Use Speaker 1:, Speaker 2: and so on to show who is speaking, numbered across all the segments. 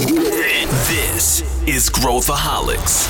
Speaker 1: This is Growthaholics.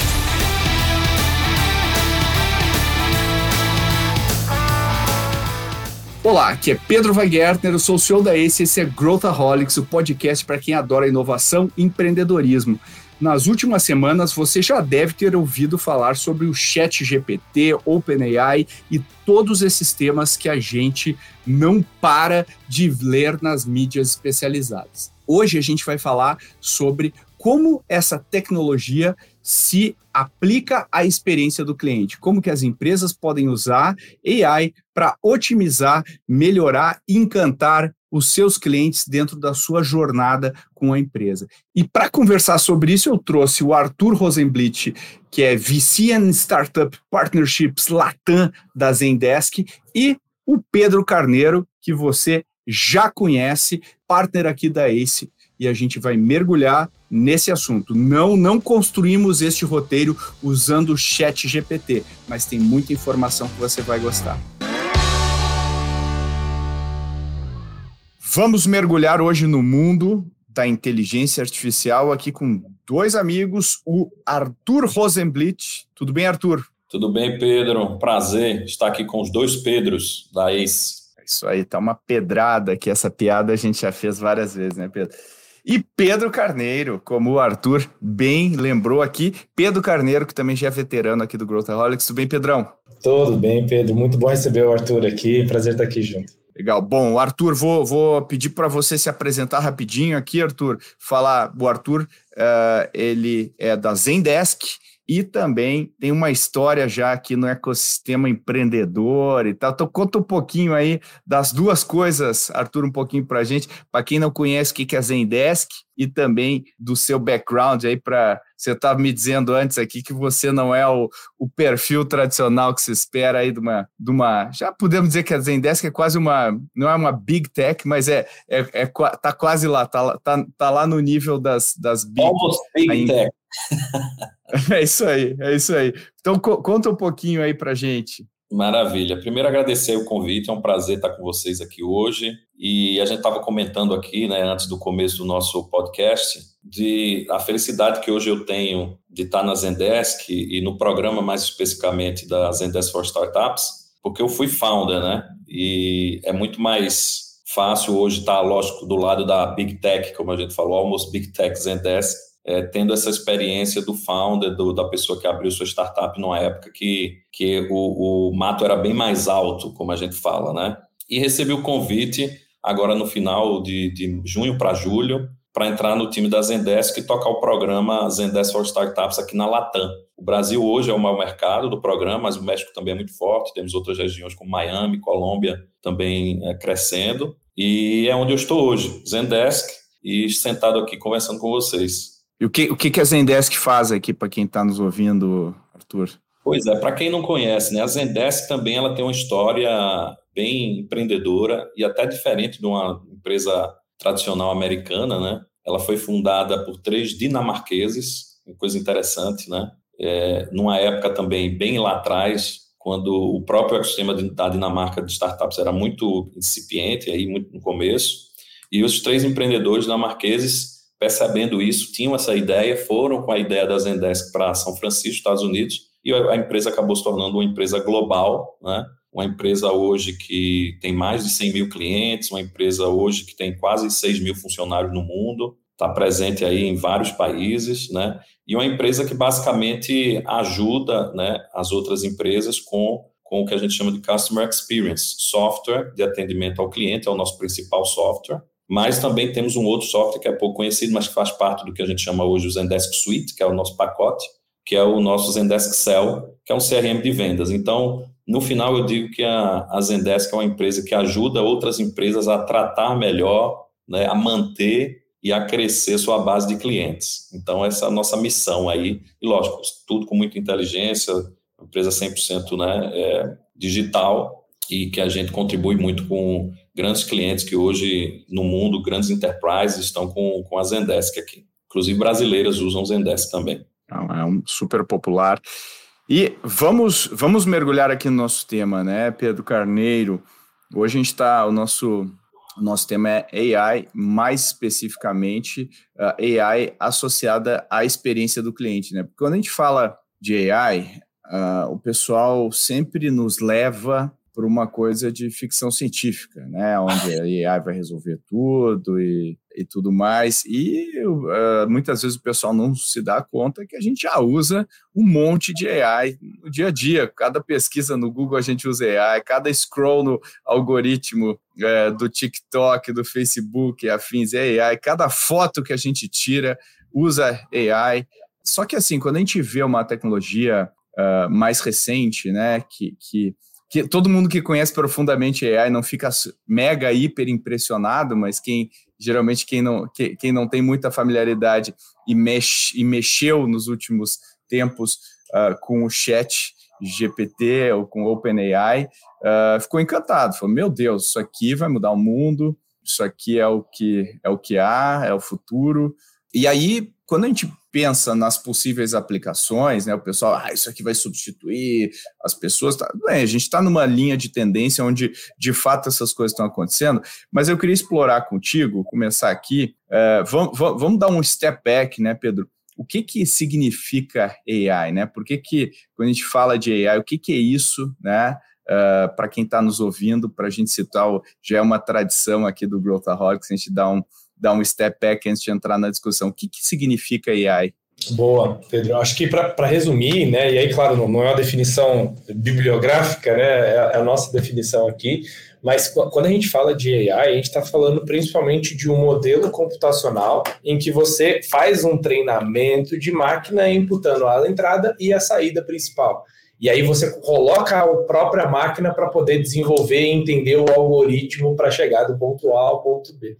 Speaker 2: Olá, aqui é Pedro Weigärtner, eu sou o CEO da ACE esse é Growthaholics, o podcast para quem adora inovação e empreendedorismo. Nas últimas semanas, você já deve ter ouvido falar sobre o Chat GPT, OpenAI e todos esses temas que a gente não para de ler nas mídias especializadas. Hoje a gente vai falar sobre como essa tecnologia se aplica à experiência do cliente, como que as empresas podem usar AI para otimizar, melhorar, encantar os seus clientes dentro da sua jornada com a empresa. E para conversar sobre isso, eu trouxe o Arthur Rosenblit, que é VC and Startup Partnerships Latam da Zendesk, e o Pedro Carneiro, que você já conhece, partner aqui da ACE, e a gente vai mergulhar nesse assunto. Não, não construímos este roteiro usando o Chat GPT, mas tem muita informação que você vai gostar. Vamos mergulhar hoje no mundo da inteligência artificial aqui com dois amigos, o Arthur Rosenblit. Tudo bem, Arthur?
Speaker 3: Tudo bem, Pedro. Prazer estar aqui com os dois Pedros da ACE.
Speaker 2: Isso aí, tá uma pedrada que essa piada a gente já fez várias vezes, né, Pedro? E Pedro Carneiro, como o Arthur bem lembrou aqui, Pedro Carneiro, que também já é veterano aqui do Growthaholics. Tudo bem, Pedrão?
Speaker 4: Tudo bem, Pedro. Muito bom receber o Arthur aqui. Prazer estar aqui junto.
Speaker 2: Legal. Bom, Arthur, vou, vou pedir para você se apresentar rapidinho aqui, Arthur. Falar, o Arthur, uh, ele é da Zendesk e também tem uma história já aqui no ecossistema empreendedor e tal. Então, conta um pouquinho aí das duas coisas, Arthur, um pouquinho para a gente. Para quem não conhece o que é a Zendesk e também do seu background aí para você estava me dizendo antes aqui que você não é o, o perfil tradicional que se espera aí de uma, de uma. Já podemos dizer que a Zendesk é quase uma. Não é uma big tech, mas é, é, é tá quase lá, tá, tá, tá lá no nível das, das
Speaker 3: big. Almost big ainda. tech.
Speaker 2: é isso aí, é isso aí. Então co conta um pouquinho aí para gente.
Speaker 3: Maravilha. Primeiro agradecer o convite, é um prazer estar com vocês aqui hoje. E a gente estava comentando aqui, né, antes do começo do nosso podcast, de a felicidade que hoje eu tenho de estar na Zendesk e no programa mais especificamente da Zendesk for Startups, porque eu fui founder, né? E é muito mais fácil hoje estar, lógico, do lado da Big Tech, como a gente falou, almost Big Tech Zendesk, é, tendo essa experiência do founder, do, da pessoa que abriu sua startup numa época que, que o, o mato era bem mais alto, como a gente fala, né? E recebi o convite agora no final de, de junho para julho para entrar no time da Zendesk e tocar o programa Zendesk for Startups aqui na Latam. O Brasil hoje é o maior mercado do programa, mas o México também é muito forte. Temos outras regiões como Miami, Colômbia também é, crescendo. E é onde eu estou hoje, Zendesk, e sentado aqui conversando com vocês.
Speaker 2: E o que, o que, a Zendesk faz aqui para quem está nos ouvindo, Arthur?
Speaker 3: Pois é, para quem não conhece, né, a Zendesk também ela tem uma história bem empreendedora e até diferente de uma empresa tradicional americana, né? Ela foi fundada por três dinamarqueses, uma coisa interessante, né? É, numa época também bem lá atrás, quando o próprio ecossistema da Dinamarca de startups era muito incipiente, aí muito no começo, e os três empreendedores dinamarqueses percebendo isso, tinham essa ideia, foram com a ideia da Zendesk para São Francisco, Estados Unidos, e a empresa acabou se tornando uma empresa global, né? uma empresa hoje que tem mais de 100 mil clientes, uma empresa hoje que tem quase 6 mil funcionários no mundo, está presente aí em vários países, né? E uma empresa que basicamente ajuda, né, as outras empresas com com o que a gente chama de Customer Experience, software de atendimento ao cliente, é o nosso principal software, mas também temos um outro software que é pouco conhecido, mas que faz parte do que a gente chama hoje o Zendesk Suite, que é o nosso pacote, que é o nosso Zendesk Cell, que é um CRM de vendas. Então, no final, eu digo que a, a Zendesk é uma empresa que ajuda outras empresas a tratar melhor, né, a manter e a crescer sua base de clientes. Então, essa é a nossa missão aí. E, lógico, tudo com muita inteligência, empresa 100% né, é, digital e que a gente contribui muito com grandes clientes que hoje no mundo, grandes enterprises, estão com, com a Zendesk aqui. Inclusive brasileiras usam Zendesk também.
Speaker 2: É um super popular. E vamos, vamos mergulhar aqui no nosso tema, né, Pedro Carneiro? Hoje a gente está, o nosso nosso tema é AI, mais especificamente uh, AI associada à experiência do cliente, né? Porque quando a gente fala de AI, uh, o pessoal sempre nos leva por uma coisa de ficção científica, né? Onde a AI vai resolver tudo e, e tudo mais. E uh, muitas vezes o pessoal não se dá conta que a gente já usa um monte de AI no dia a dia. Cada pesquisa no Google a gente usa AI, cada scroll no algoritmo uh, do TikTok, do Facebook, afins é AI, cada foto que a gente tira usa AI. Só que assim, quando a gente vê uma tecnologia uh, mais recente, né, que, que que todo mundo que conhece profundamente AI não fica mega hiper impressionado, mas quem geralmente quem não, que, quem não tem muita familiaridade e, mexe, e mexeu nos últimos tempos uh, com o chat GPT ou com OpenAI, uh, ficou encantado, falou, meu Deus, isso aqui vai mudar o mundo, isso aqui é o que é o que há, é o futuro. E aí, quando a gente pensa nas possíveis aplicações, né? O pessoal, ah, isso aqui vai substituir as pessoas. Tá, bem, a gente está numa linha de tendência onde de fato essas coisas estão acontecendo, mas eu queria explorar contigo, começar aqui. É, vamos, vamos dar um step back, né, Pedro? O que, que significa AI, né? Por que, que quando a gente fala de AI, o que, que é isso, né? Uh, para quem está nos ouvindo, para a gente citar, já é uma tradição aqui do Growthaholics, a gente dá um, dar um step back antes de entrar na discussão. O que, que significa AI?
Speaker 4: Boa, Pedro. Acho que para resumir, né, e aí, claro, não, não, é uma definição bibliográfica, né, é, é a nossa definição aqui, mas quando a gente fala de AI, a gente está falando principalmente de um modelo computacional em que você faz um treinamento de máquina imputando a entrada e a saída principal. E aí você coloca a própria máquina para poder desenvolver e entender o algoritmo para chegar do ponto A ao ponto B.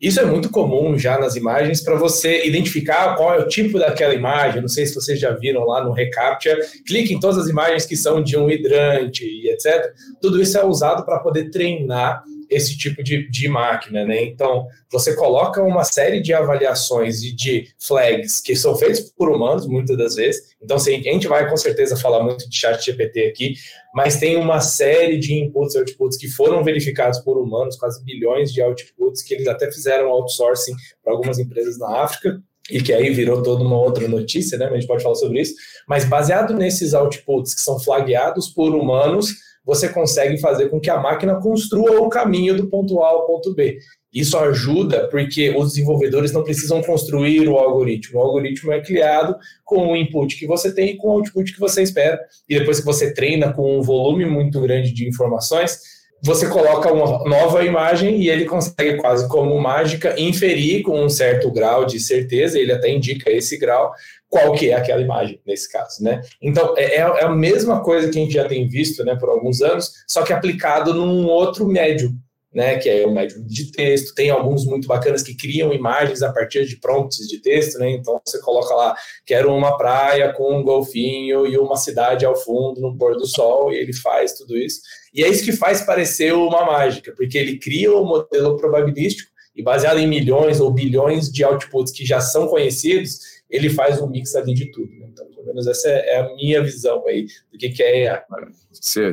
Speaker 4: Isso é muito comum já nas imagens para você identificar qual é o tipo daquela imagem. Não sei se vocês já viram lá no Recaptcha. Clique em todas as imagens que são de um hidrante e etc. Tudo isso é usado para poder treinar esse tipo de, de máquina, né? Então, você coloca uma série de avaliações e de flags que são feitos por humanos, muitas das vezes. Então, assim, a gente vai com certeza falar muito de chat GPT aqui, mas tem uma série de inputs e outputs que foram verificados por humanos, quase bilhões de outputs, que eles até fizeram outsourcing para algumas empresas na África, e que aí virou toda uma outra notícia, né? A gente pode falar sobre isso. Mas baseado nesses outputs que são flagueados por humanos, você consegue fazer com que a máquina construa o caminho do ponto A ao ponto B. Isso ajuda porque os desenvolvedores não precisam construir o algoritmo. O algoritmo é criado com o input que você tem e com o output que você espera. E depois que você treina com um volume muito grande de informações, você coloca uma nova imagem e ele consegue, quase como mágica, inferir com um certo grau de certeza, ele até indica esse grau, qual que é aquela imagem nesse caso, né? Então, é, é, é a mesma coisa que a gente já tem visto né, por alguns anos, só que aplicado num outro médio, né, que é o médium de texto. Tem alguns muito bacanas que criam imagens a partir de prompts de texto, né? Então você coloca lá, quero uma praia com um golfinho e uma cidade ao fundo no pôr do sol, e ele faz tudo isso. E é isso que faz parecer uma mágica, porque ele cria o um modelo probabilístico e baseado em milhões ou bilhões de outputs que já são conhecidos, ele faz um mix ali de tudo. Né? Então, pelo menos essa é a minha visão aí do que, que é AI.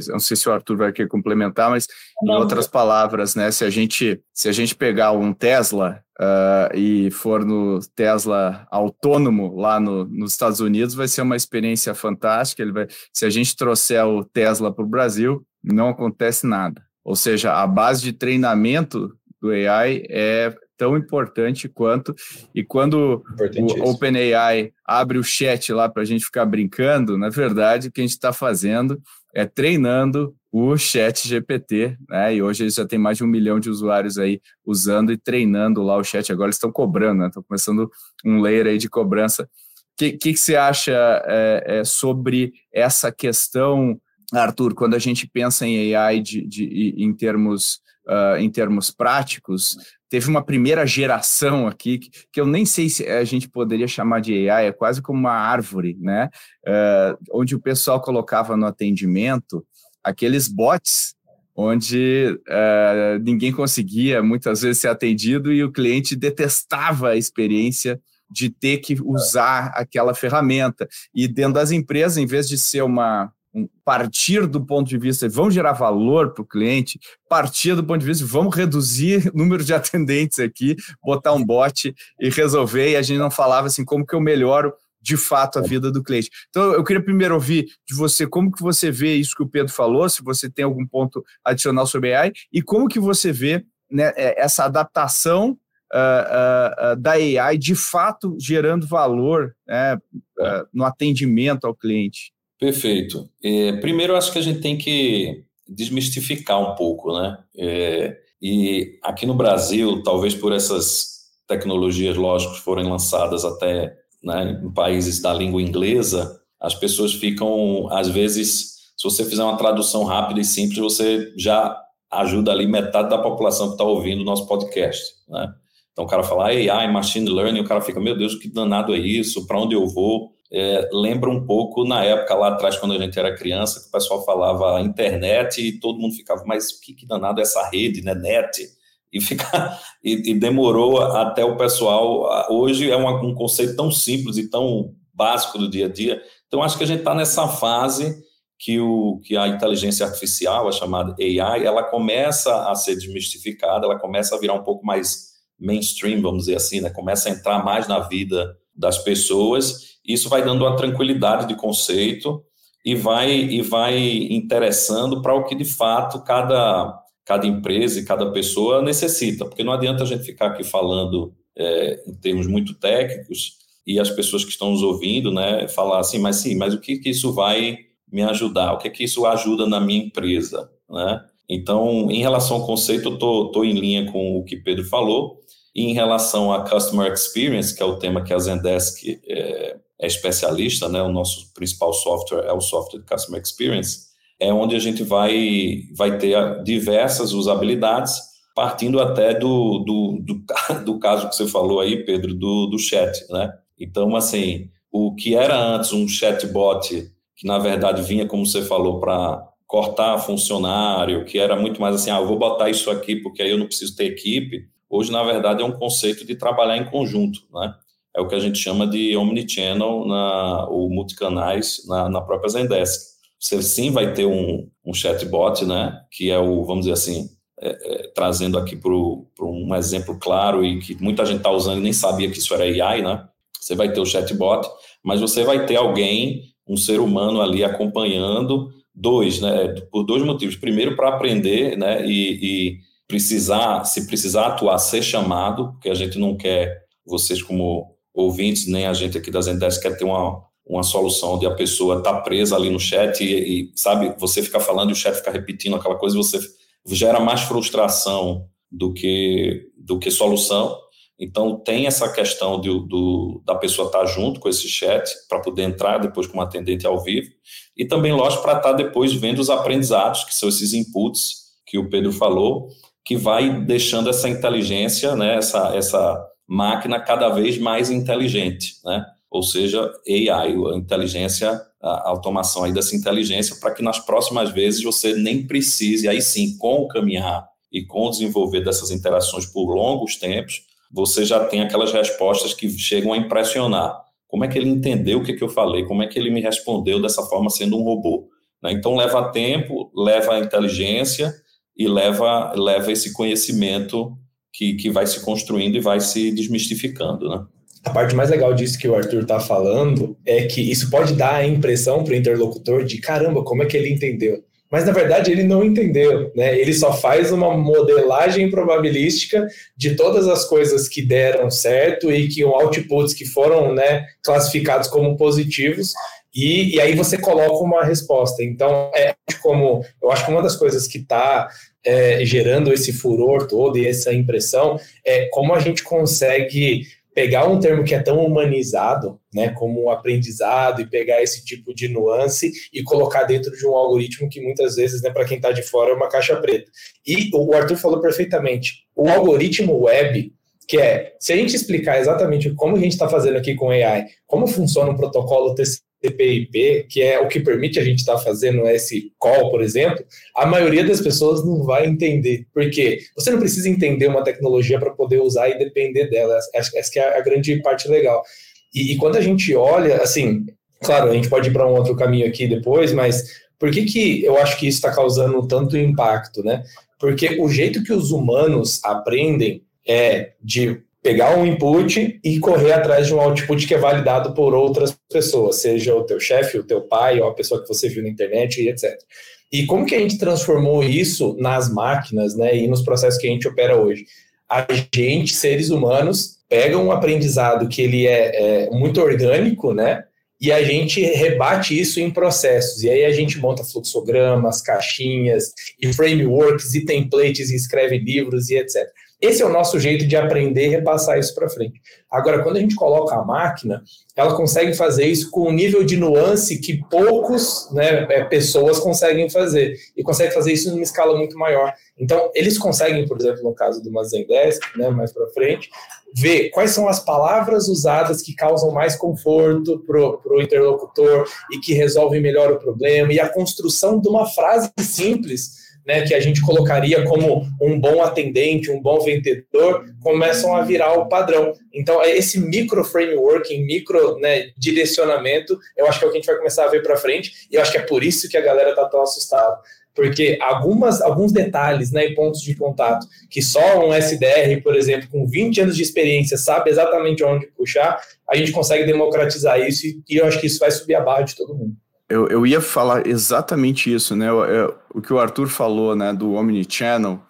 Speaker 2: Não sei se o Arthur vai querer complementar, mas não. em outras palavras, né? Se a gente, se a gente pegar um Tesla uh, e for no Tesla autônomo lá no, nos Estados Unidos, vai ser uma experiência fantástica. Ele vai, se a gente trouxer o Tesla para o Brasil, não acontece nada. Ou seja, a base de treinamento do AI é tão importante quanto. E quando o OpenAI abre o chat lá para a gente ficar brincando, na verdade, o que a gente está fazendo é treinando o chat GPT, né? E hoje eles já tem mais de um milhão de usuários aí usando e treinando lá o chat. Agora eles estão cobrando, né? Estão começando um layer aí de cobrança. O que, que, que, você acha é, é, sobre essa questão, Arthur, quando a gente pensa em AI de, de em termos uh, em termos práticos, teve uma primeira geração aqui, que, que, eu nem sei se a gente poderia chamar de AI, é quase como uma árvore, né? Uh, onde o pessoal colocava no atendimento aqueles bots onde uh, ninguém conseguia muitas vezes ser atendido e o cliente detestava a experiência de ter que usar aquela ferramenta. E dentro das empresas, em vez de ser uma, um, partir do ponto de vista vamos gerar valor para o cliente, partir do ponto de vista vamos reduzir o número de atendentes aqui, botar um bot e resolver, e a gente não falava assim, como que eu melhoro de fato a vida do cliente. Então, eu queria primeiro ouvir de você como que você vê isso que o Pedro falou, se você tem algum ponto adicional sobre AI, e como que você vê né, é, essa adaptação uh, uh, da AI de fato gerando valor né, uh, no atendimento ao cliente.
Speaker 3: Perfeito. É, primeiro, acho que a gente tem que desmistificar um pouco, né? É, e aqui no Brasil, talvez por essas tecnologias, lógicas forem lançadas até né, em países da língua inglesa, as pessoas ficam, às vezes, se você fizer uma tradução rápida e simples, você já ajuda ali metade da população que está ouvindo o nosso podcast, né? Então o cara fala AI, machine learning, o cara fica, meu Deus, que danado é isso? Para onde eu vou? É, lembra um pouco na época lá atrás, quando a gente era criança, que o pessoal falava internet e todo mundo ficava, mas que, que danado é essa rede, né? Net. E, fica, e, e demorou até o pessoal. Hoje é uma, um conceito tão simples e tão básico do dia a dia. Então, acho que a gente está nessa fase que, o, que a inteligência artificial, a chamada AI, ela começa a ser desmistificada, ela começa a virar um pouco mais mainstream, vamos dizer assim, né? começa a entrar mais na vida das pessoas. Isso vai dando uma tranquilidade de conceito e vai e vai interessando para o que de fato cada cada empresa e cada pessoa necessita, porque não adianta a gente ficar aqui falando é, em termos muito técnicos e as pessoas que estão nos ouvindo, né, falar assim, mas sim, mas o que que isso vai me ajudar? O que que isso ajuda na minha empresa, né? Então, em relação ao conceito, eu estou em linha com o que Pedro falou. Em relação a Customer Experience, que é o tema que a Zendesk é, é especialista, né? o nosso principal software é o software de Customer Experience, é onde a gente vai, vai ter diversas usabilidades, partindo até do, do, do, do caso que você falou aí, Pedro, do, do chat. Né? Então, assim, o que era antes um chatbot, que na verdade vinha, como você falou, para cortar funcionário, que era muito mais assim, ah, eu vou botar isso aqui porque aí eu não preciso ter equipe. Hoje, na verdade, é um conceito de trabalhar em conjunto, né? É o que a gente chama de omnichannel na, ou multicanais na, na própria Zendesk. Você sim vai ter um, um chatbot, né? Que é o, vamos dizer assim, é, é, trazendo aqui para um exemplo claro e que muita gente está usando e nem sabia que isso era AI, né? Você vai ter o chatbot, mas você vai ter alguém, um ser humano ali acompanhando Dois, né? Por dois motivos. Primeiro, para aprender, né? E, e, precisar, se precisar atuar, ser chamado, porque a gente não quer, vocês como ouvintes, nem a gente aqui das Zendesk quer ter uma, uma solução onde a pessoa está presa ali no chat e, e, sabe, você fica falando e o chat fica repetindo aquela coisa, você gera mais frustração do que, do que solução. Então, tem essa questão de, do, da pessoa estar tá junto com esse chat para poder entrar depois como atendente ao vivo. E também, lógico, para estar tá depois vendo os aprendizados, que são esses inputs que o Pedro falou, que vai deixando essa inteligência, né, essa, essa máquina cada vez mais inteligente, né? Ou seja, AI, a inteligência, a automação aí dessa inteligência, para que nas próximas vezes você nem precise, aí sim, com o caminhar e com o desenvolver dessas interações por longos tempos, você já tem aquelas respostas que chegam a impressionar. Como é que ele entendeu o que, que eu falei? Como é que ele me respondeu dessa forma sendo um robô? Né? Então leva tempo, leva inteligência e leva, leva esse conhecimento que, que vai se construindo e vai se desmistificando. Né?
Speaker 4: A parte mais legal disso que o Arthur está falando é que isso pode dar a impressão para o interlocutor de caramba, como é que ele entendeu? mas na verdade ele não entendeu, né? Ele só faz uma modelagem probabilística de todas as coisas que deram certo e que outputs que foram, né, classificados como positivos e, e aí você coloca uma resposta. Então é como eu acho que uma das coisas que está é, gerando esse furor todo e essa impressão é como a gente consegue pegar um termo que é tão humanizado, né, como o aprendizado, e pegar esse tipo de nuance e colocar dentro de um algoritmo que muitas vezes, né, para quem está de fora, é uma caixa preta. E o Arthur falou perfeitamente, o algoritmo web, que é, se a gente explicar exatamente como a gente está fazendo aqui com AI, como funciona um protocolo TCP, TPIP, que é o que permite a gente estar tá fazendo esse call, por exemplo, a maioria das pessoas não vai entender. Porque você não precisa entender uma tecnologia para poder usar e depender dela. Essa, essa é a grande parte legal. E, e, quando a gente olha, assim, claro, a gente pode ir para um outro caminho aqui depois, mas por que, que eu acho que isso está causando tanto impacto, né? Porque o jeito que os humanos aprendem é de pegar um input e correr atrás de um output que é validado por outras pessoas, seja o teu chefe, o teu pai, ou a pessoa que você viu na internet e etc. E como que a gente transformou isso nas máquinas, né, e nos processos que a gente opera hoje? A gente, seres humanos, pega um aprendizado que ele é, é muito orgânico, né, e a gente rebate isso em processos. E aí a gente monta fluxogramas, caixinhas, e frameworks, e templates, e escreve livros e etc. Esse é o nosso jeito de aprender e repassar isso para frente. Agora, quando a gente coloca a máquina, ela consegue fazer isso com um nível de nuance que poucos né, é, pessoas conseguem fazer. E consegue fazer isso numa escala muito maior. Então, eles conseguem, por exemplo, no caso do Mazendesk, né, mais para frente, ver quais são as palavras usadas que causam mais conforto para o interlocutor e que resolvem melhor o problema, e a construção de uma frase simples né, que a gente colocaria como um bom atendente, um bom vendedor, começam a virar o padrão. Então, é esse micro framework, micro né, direcionamento, eu acho que é o que a gente vai começar a ver para frente, e eu acho que é por isso que a galera está tão assustada. Porque algumas, alguns detalhes né, e pontos de contato que só um SDR, por exemplo, com 20 anos de experiência, sabe exatamente onde puxar, a gente consegue democratizar isso e, e eu acho que isso vai subir a barra de todo mundo.
Speaker 2: Eu, eu ia falar exatamente isso, né? Eu, o que o Arthur falou, né, do Omnichannel.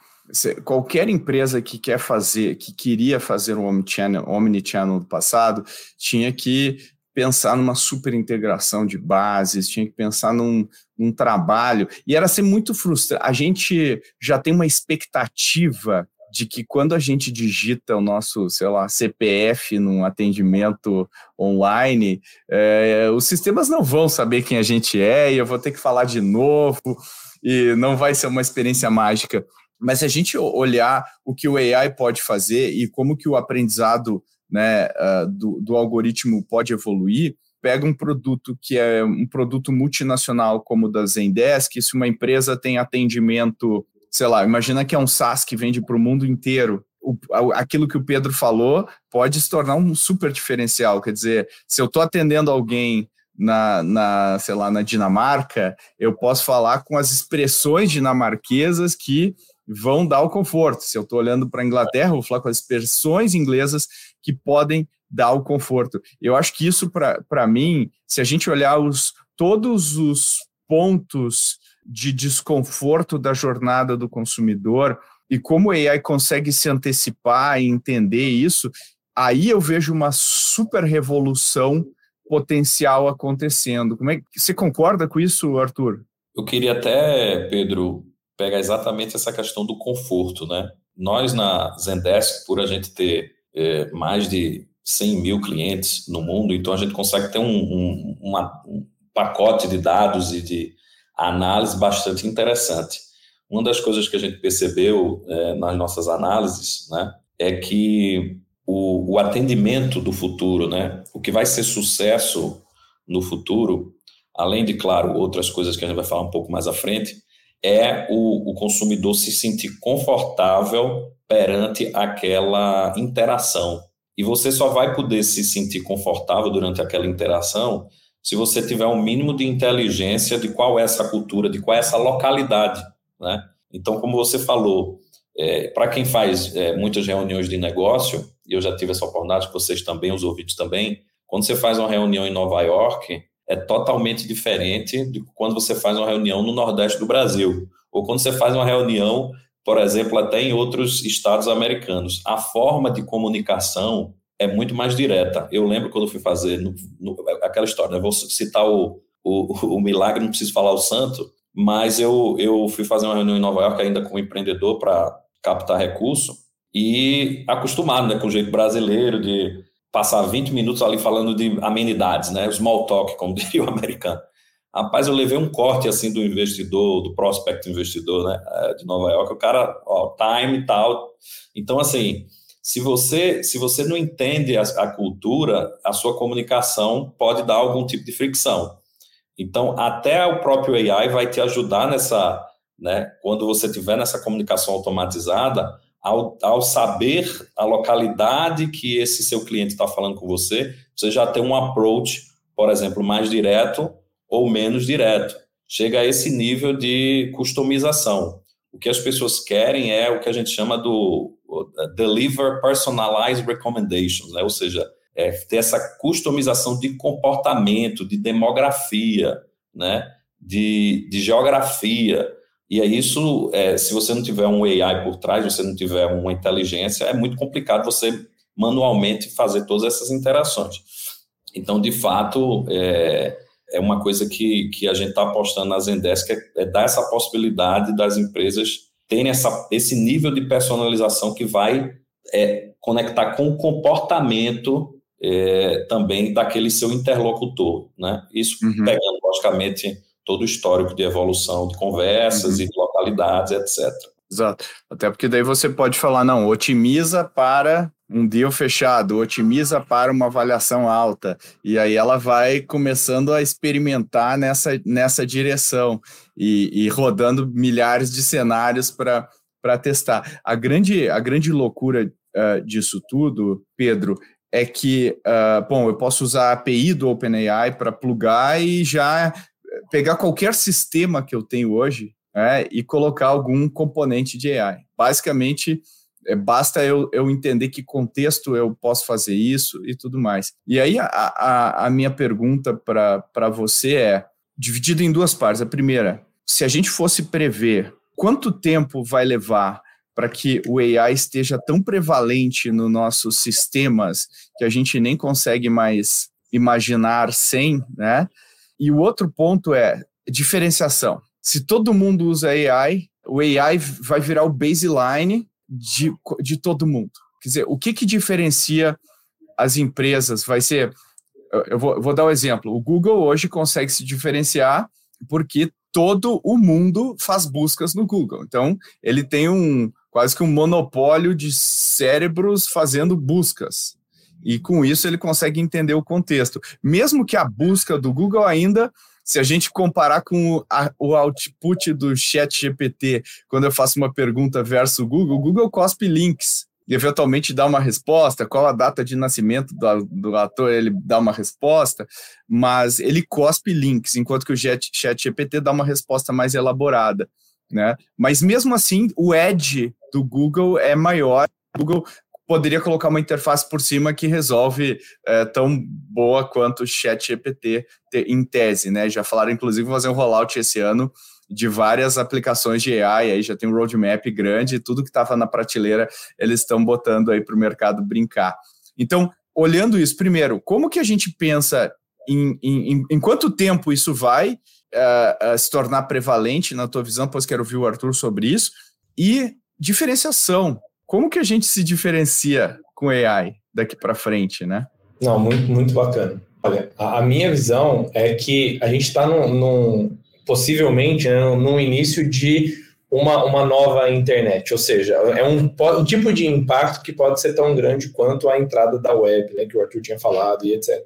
Speaker 2: Qualquer empresa que quer fazer, que queria fazer um Omnichannel, Omnichannel do passado, tinha que pensar numa super integração de bases, tinha que pensar num, num trabalho, e era ser muito frustrante. A gente já tem uma expectativa de que quando a gente digita o nosso, sei lá, CPF num atendimento online, é, os sistemas não vão saber quem a gente é e eu vou ter que falar de novo e não vai ser uma experiência mágica. Mas se a gente olhar o que o AI pode fazer e como que o aprendizado né, uh, do, do algoritmo pode evoluir, pega um produto que é um produto multinacional como o da Zendesk, se uma empresa tem atendimento sei lá, imagina que é um SaaS que vende para o mundo inteiro. O, aquilo que o Pedro falou pode se tornar um super diferencial. Quer dizer, se eu estou atendendo alguém na, na, sei lá, na Dinamarca, eu posso falar com as expressões dinamarquesas que vão dar o conforto. Se eu estou olhando para a Inglaterra, vou falar com as expressões inglesas que podem dar o conforto. Eu acho que isso, para mim, se a gente olhar os, todos os pontos de desconforto da jornada do consumidor e como o AI consegue se antecipar e entender isso, aí eu vejo uma super revolução potencial acontecendo. Como é que você concorda com isso, Arthur?
Speaker 3: Eu queria até, Pedro, pegar exatamente essa questão do conforto, né? Nós na Zendesk, por a gente ter é, mais de 100 mil clientes no mundo, então a gente consegue ter um, um, uma, um pacote de dados e de análise bastante interessante. Uma das coisas que a gente percebeu é, nas nossas análises né, é que o, o, atendimento do futuro, né, o que vai ser sucesso no futuro, além de, claro, outras coisas que a gente vai falar um pouco mais à frente, é o, o consumidor se sentir confortável perante aquela interação. E você só vai poder se sentir confortável durante aquela interação se você tiver um mínimo de inteligência de qual é essa cultura, de qual é essa localidade, né? Então, como você falou, é, para quem faz é, muitas reuniões de negócio, e eu já tive essa oportunidade, vocês também, os ouvintes também, quando você faz uma reunião em Nova York, é totalmente diferente de quando você faz uma reunião no Nordeste do Brasil, ou quando você faz uma reunião, por exemplo, até em outros estados americanos. A forma de comunicação é muito mais direta. Eu lembro quando eu fui fazer no, no, aquela história, né? vou citar o, o, o, milagre, não preciso falar o santo, mas eu, eu fui fazer uma reunião em Nova York ainda com um empreendedor para captar recurso e acostumado né, com o jeito brasileiro de passar 20 minutos ali falando de amenidades, né, small talk, como diria o americano. Rapaz, eu levei um corte assim do investidor, do prospect investidor, né, eh, de Nova York, o cara, ó, time e tal. Então, assim, se você, se você não entende a, a, cultura, a sua comunicação pode dar algum tipo de fricção. Então, até o próprio AI vai te ajudar nessa, né, quando você tiver nessa comunicação automatizada, ao, ao saber a localidade que esse seu cliente está falando com você, você já tem um approach por exemplo, mais direto ou menos direto. Chega a esse nível de customização. O que as pessoas querem é o que a gente chama do deliver personalized recommendations, né? ou seja, é ter essa customização de comportamento, de demografia, né? de, de geografia. E é isso, é, se você não tiver um AI por trás, você não tiver uma inteligência, é muito complicado você manualmente fazer todas essas interações. Então, de fato, é, é uma coisa que, que a gente está apostando na Zendesk, é, é dar essa possibilidade das empresas terem essa, esse nível de personalização que vai é, conectar com o comportamento é, também daquele seu interlocutor. Né? Isso uhum. pegando, logicamente, todo o histórico de evolução de conversas uhum. e de localidades, etc.
Speaker 2: Exato. Até porque daí você pode falar, não, otimiza para um deal fechado, otimiza para uma avaliação alta. E aí ela vai começando a experimentar nessa, nessa direção e, e rodando milhares de cenários para testar. A grande, a grande loucura uh, disso tudo, Pedro, é que, uh, bom, eu posso usar a API do OpenAI para plugar e já pegar qualquer sistema que eu tenho hoje né, e colocar algum componente de AI. Basicamente, é, basta eu, eu entender que contexto eu posso fazer isso e tudo mais. E aí, a, a, a minha pergunta para você é, dividida em duas partes. A primeira, se a gente fosse prever quanto tempo vai levar para que o AI esteja tão prevalente nos nossos sistemas que a gente nem consegue mais imaginar sem, né? E o outro ponto é diferenciação. Se todo mundo usa AI, o AI vai virar o baseline de, de todo mundo. Quer dizer, o que, que diferencia as empresas? Vai ser. Eu vou, eu vou dar um exemplo. O Google hoje consegue se diferenciar porque todo o mundo faz buscas no Google. Então, ele tem um quase que um monopólio de cérebros fazendo buscas. E com isso ele consegue entender o contexto. Mesmo que a busca do Google ainda, se a gente comparar com o, a, o output do chat GPT, quando eu faço uma pergunta versus o Google, o Google cospe links e eventualmente dá uma resposta, qual a data de nascimento do, do ator, ele dá uma resposta, mas ele cospe links, enquanto que o chat, chat GPT dá uma resposta mais elaborada. Né? Mas mesmo assim, o edge do Google é maior. O Google poderia colocar uma interface por cima que resolve é, tão boa quanto o Chat GPT em tese, né? Já falaram, inclusive, fazer um rollout esse ano de várias aplicações de AI, aí já tem um roadmap grande, tudo que estava na prateleira eles estão botando aí para o mercado brincar. Então, olhando isso, primeiro, como que a gente pensa em, em, em quanto tempo isso vai uh, uh, se tornar prevalente na tua visão? Pois quero ouvir o Arthur sobre isso. E diferenciação, como que a gente se diferencia com AI daqui para frente, né?
Speaker 4: Não, muito, muito bacana. Olha, a, minha visão é que a gente está num, num, possivelmente né, no início de uma, uma nova internet, ou seja, é um, um, tipo de impacto que pode ser tão grande quanto a entrada da web, né, que o Arthur tinha falado e etc.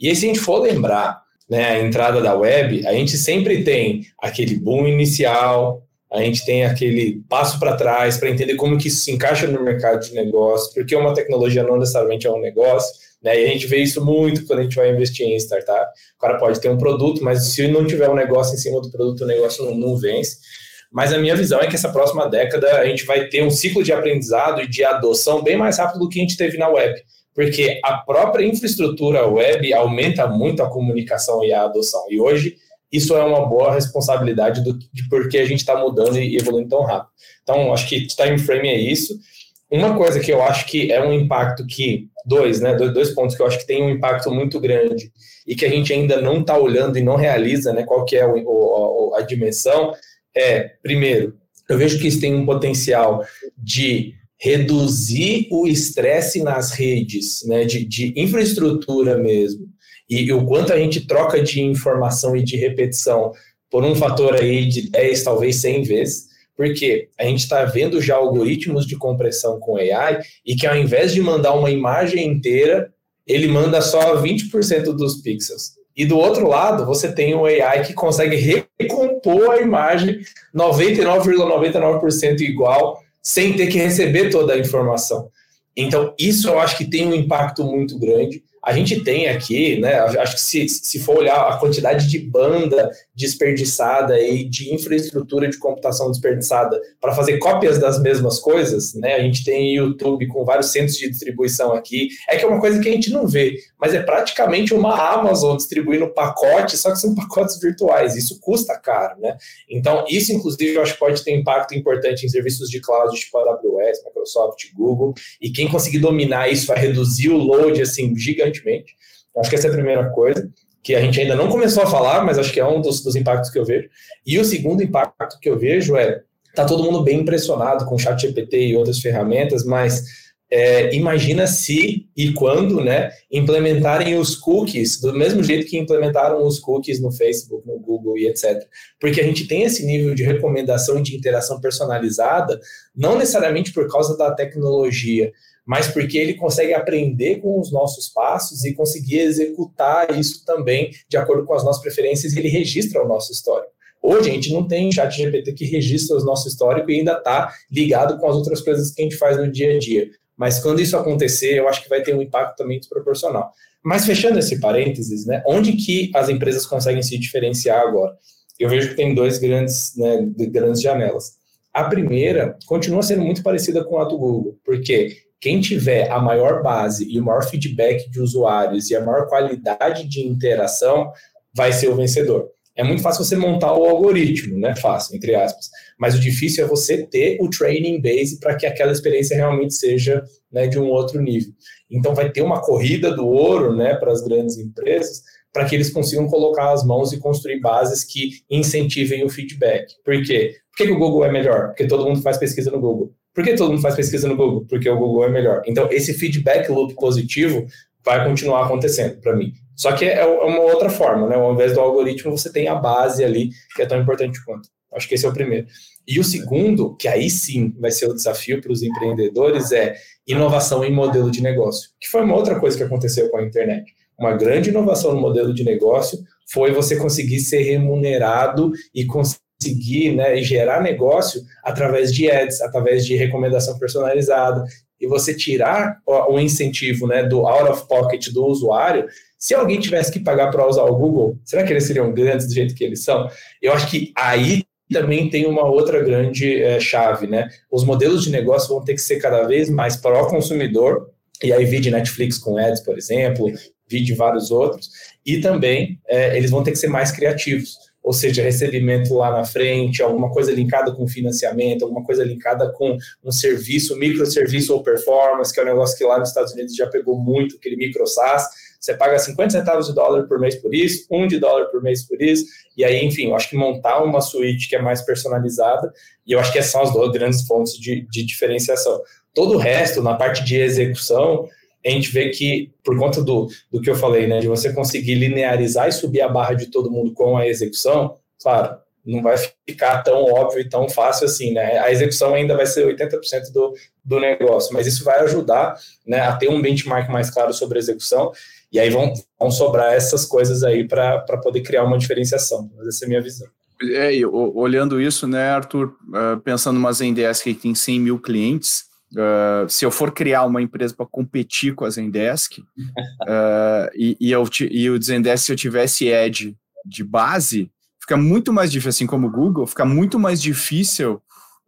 Speaker 4: E aí, se a gente for lembrar né, a entrada da web, a gente sempre tem aquele boom inicial, a gente tem aquele passo para trás para entender como que isso se encaixa no mercado de negócio, porque uma tecnologia não necessariamente é um negócio, né? E a gente vê isso muito quando a gente vai investir em startup. O cara pode ter um produto, mas se não tiver um negócio em cima do produto, o negócio não, não vence. Mas a minha visão é que essa próxima década a gente vai ter um ciclo de aprendizado e de adoção bem mais rápido do que a gente teve na web, porque a própria infraestrutura web aumenta muito a comunicação e a adoção. E hoje isso é uma boa responsabilidade do, de por que a gente está mudando e evoluindo tão rápido. Então, acho que time frame é isso. Uma coisa que eu acho que é um impacto que, dois, né, dois pontos que eu acho que tem um impacto muito grande e que a gente ainda não está olhando e não realiza, né, qual que é o, o, a dimensão, é, primeiro, eu vejo que isso tem um potencial de reduzir o estresse nas redes, né, de, de infraestrutura mesmo, e o quanto a gente troca de informação e de repetição por um fator aí de 10, talvez 100 vezes, porque a gente está vendo já algoritmos de compressão com AI e que ao invés de mandar uma imagem inteira, ele manda só 20% dos pixels. E do outro lado, você tem um AI que consegue recompor a imagem 99,99% ,99 igual, sem ter que receber toda a informação. Então, isso eu acho que tem um impacto muito grande. a gente tem aqui, né? Acho que se, se for olhar a quantidade de banda desperdiçada e de infraestrutura de computação desperdiçada para fazer cópias das mesmas coisas, né? A gente tem YouTube com vários centros de distribuição aqui. É que é uma coisa que a gente não vê, mas é praticamente uma Amazon distribuindo pacotes, só que são pacotes virtuais. Isso custa caro, né? Então, isso, inclusive, eu acho que pode ter impacto importante em serviços de cloud tipo AWS, Microsoft, Google. E quem conseguir dominar isso vai reduzir o load assim gigante recentemente. Acho que essa é a primeira coisa, que a gente ainda não começou a falar, mas acho que é um dos, dos impactos que eu vejo. E o segundo impacto que eu vejo é tá todo mundo bem impressionado com o chat GPT e outras ferramentas, mas é, imagina se e quando né, implementarem os cookies do mesmo jeito que implementaram os cookies no Facebook, no Google e etc. Porque a gente tem esse nível de recomendação e de interação personalizada, não necessariamente por causa da tecnologia, mas porque ele consegue aprender com os nossos passos e conseguir executar isso também de acordo com as nossas preferências ele registra o nosso histórico. Hoje a gente não tem chat GPT que registra o nosso histórico e ainda está ligado com as outras coisas que a gente faz no dia a dia. Mas quando isso acontecer, eu acho que vai ter um impacto também desproporcional. Mas fechando esse parênteses, né, onde que as empresas conseguem se diferenciar agora? Eu vejo que tem dois grandes, né, grandes janelas. A primeira continua sendo muito parecida com a do Google, porque quem tiver a maior base e o maior feedback de usuários e a maior qualidade de interação vai ser o vencedor. É muito fácil você montar o algoritmo, né? Fácil, entre aspas. Mas o difícil é você ter o training base para que aquela experiência realmente seja né, de um outro nível. Então vai ter uma corrida do ouro né, para as grandes empresas para que eles consigam colocar as mãos e construir bases que incentivem o feedback. Por quê? Por que o Google é melhor? Porque todo mundo faz pesquisa no Google. Por que todo mundo faz pesquisa no Google? Porque o Google é melhor. Então, esse feedback loop positivo vai continuar acontecendo para mim. Só que é uma outra forma, né? Ao invés do algoritmo, você tem a base ali, que é tão importante quanto. Acho que esse é o primeiro. E o segundo, que aí sim vai ser o desafio para os empreendedores, é inovação em modelo de negócio, que foi uma outra coisa que aconteceu com a internet. Uma grande inovação no modelo de negócio foi você conseguir ser remunerado e conseguir conseguir né, gerar negócio através de ads, através de recomendação personalizada, e você tirar o, incentivo né, do out of pocket do usuário, se alguém tivesse que pagar para usar o Google, será que eles seriam grandes do jeito que eles são? Eu acho que aí também tem uma outra grande é, chave, né? Os modelos de negócio vão ter que ser cada vez mais pró-consumidor, e aí vi de Netflix com ads, por exemplo, vi de vários outros, e também é, eles vão ter que ser mais criativos ou seja, recebimento lá na frente, alguma coisa linkada com financiamento, alguma coisa linkada com um serviço, microserviço ou performance, que é um negócio que lá nos Estados Unidos já pegou muito, aquele micro SaaS, você paga 50 centavos de dólar por mês por isso, um de dólar por mês por isso, e aí, enfim, eu acho que montar uma suíte que é mais personalizada, e eu acho que essas são as duas grandes fontes de, de diferenciação. Todo o resto, na parte de execução, a gente vê que, por conta do, do que eu falei, né, de você conseguir linearizar e subir a barra de todo mundo com a execução, claro, não vai ficar tão óbvio e tão fácil assim, né? A execução ainda vai ser 80% do, do negócio, mas isso vai ajudar né, a ter um benchmark mais claro sobre a execução, e aí vão, vão sobrar essas coisas aí para poder criar uma diferenciação. Mas essa é a minha visão.
Speaker 2: É, olhando isso, né, Arthur, uh, pensando numa Zendesk que tem 100 mil clientes, Uh, se eu for criar uma empresa para competir com a Zendesk uh, e, e, eu, e o Zendesk, se eu tivesse Edge de base, fica muito mais difícil, assim como o Google, fica muito mais difícil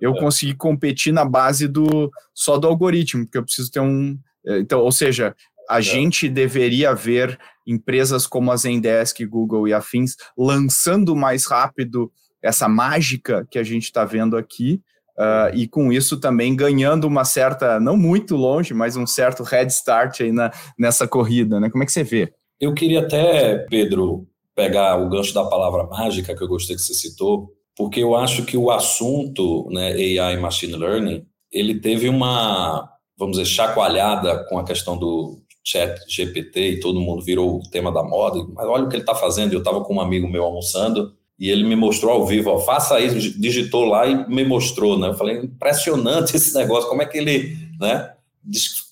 Speaker 2: eu é. conseguir competir na base do só do algoritmo, porque eu preciso ter um. Eh, então, ou seja, a é. gente deveria ver empresas como a Zendesk, Google e afins lançando mais rápido essa mágica que a gente está vendo aqui, Uh, e com isso também ganhando uma certa, não muito longe, mas um certo head start aí na, nessa corrida, né? Como é que você vê?
Speaker 3: Eu queria até, Pedro, pegar o gancho da palavra mágica que eu gostei que você citou, porque eu acho que o assunto, né, AI e Machine Learning, ele teve uma, vamos dizer, chacoalhada com a questão do chat GPT e todo mundo virou o tema da moda, mas olha o que ele está fazendo, eu estava com um amigo meu almoçando, e ele me mostrou ao vivo, ó, faça isso, digitou lá e me mostrou, né? Eu falei, impressionante esse negócio, como é que ele, né?